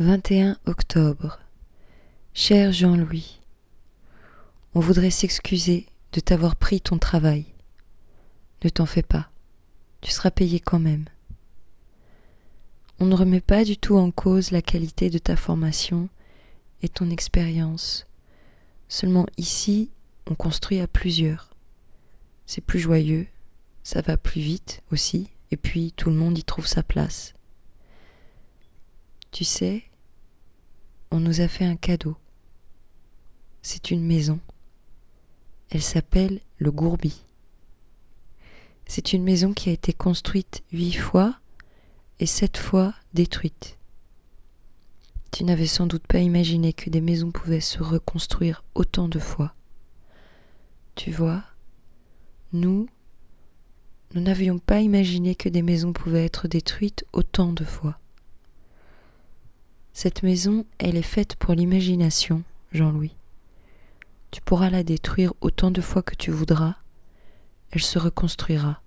21 octobre. Cher Jean-Louis, on voudrait s'excuser de t'avoir pris ton travail. Ne t'en fais pas, tu seras payé quand même. On ne remet pas du tout en cause la qualité de ta formation et ton expérience. Seulement ici, on construit à plusieurs. C'est plus joyeux, ça va plus vite aussi, et puis tout le monde y trouve sa place. Tu sais, on nous a fait un cadeau. C'est une maison. Elle s'appelle le Gourbi. C'est une maison qui a été construite huit fois et sept fois détruite. Tu n'avais sans doute pas imaginé que des maisons pouvaient se reconstruire autant de fois. Tu vois, nous, nous n'avions pas imaginé que des maisons pouvaient être détruites autant de fois. Cette maison, elle est faite pour l'imagination, Jean-Louis. Tu pourras la détruire autant de fois que tu voudras, elle se reconstruira.